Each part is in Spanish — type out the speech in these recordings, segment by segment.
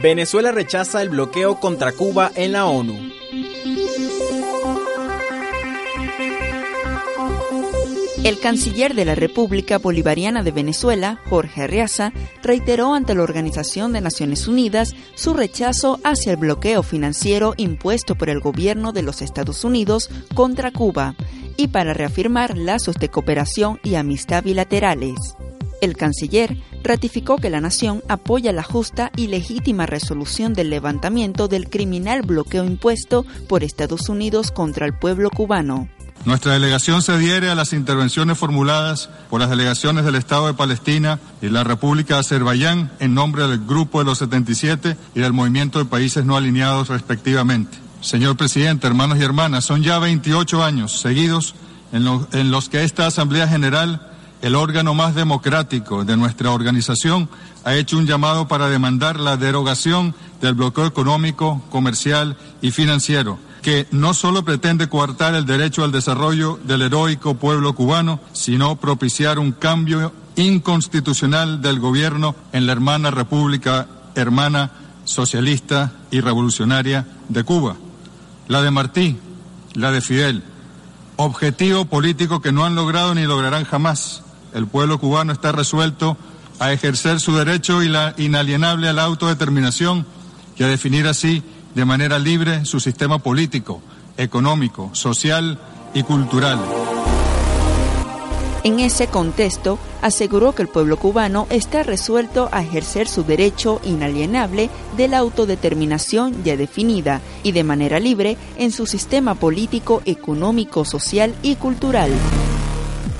Venezuela rechaza el bloqueo contra Cuba en la ONU. El canciller de la República Bolivariana de Venezuela, Jorge Arreaza, reiteró ante la Organización de Naciones Unidas su rechazo hacia el bloqueo financiero impuesto por el gobierno de los Estados Unidos contra Cuba y para reafirmar lazos de cooperación y amistad bilaterales. El canciller ratificó que la nación apoya la justa y legítima resolución del levantamiento del criminal bloqueo impuesto por Estados Unidos contra el pueblo cubano. Nuestra delegación se adhiere a las intervenciones formuladas por las delegaciones del Estado de Palestina y la República de Azerbaiyán en nombre del Grupo de los 77 y del Movimiento de Países No Alineados respectivamente. Señor presidente, hermanos y hermanas, son ya 28 años seguidos en, en los que esta Asamblea General el órgano más democrático de nuestra organización, ha hecho un llamado para demandar la derogación del bloqueo económico, comercial y financiero, que no solo pretende coartar el derecho al desarrollo del heroico pueblo cubano, sino propiciar un cambio inconstitucional del gobierno en la hermana República Hermana Socialista y Revolucionaria de Cuba. La de Martí, la de Fidel, objetivo político que no han logrado ni lograrán jamás el pueblo cubano está resuelto a ejercer su derecho inalienable a la autodeterminación y a definir así de manera libre su sistema político, económico, social y cultural. En ese contexto, aseguró que el pueblo cubano está resuelto a ejercer su derecho inalienable de la autodeterminación ya definida y de manera libre en su sistema político, económico, social y cultural.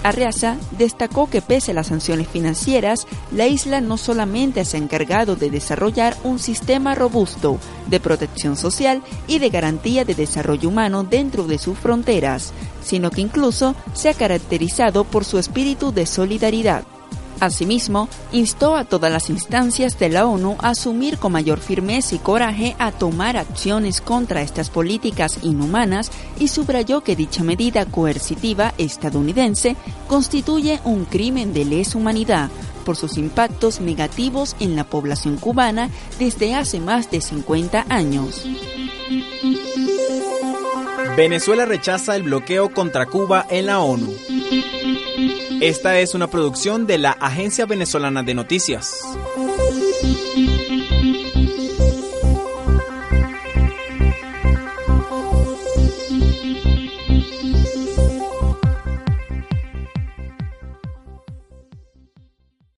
Arreaza destacó que pese a las sanciones financieras, la isla no solamente se ha encargado de desarrollar un sistema robusto de protección social y de garantía de desarrollo humano dentro de sus fronteras, sino que incluso se ha caracterizado por su espíritu de solidaridad. Asimismo, instó a todas las instancias de la ONU a asumir con mayor firmeza y coraje a tomar acciones contra estas políticas inhumanas y subrayó que dicha medida coercitiva estadounidense constituye un crimen de lesa humanidad por sus impactos negativos en la población cubana desde hace más de 50 años. Venezuela rechaza el bloqueo contra Cuba en la ONU. Esta es una producción de la Agencia Venezolana de Noticias.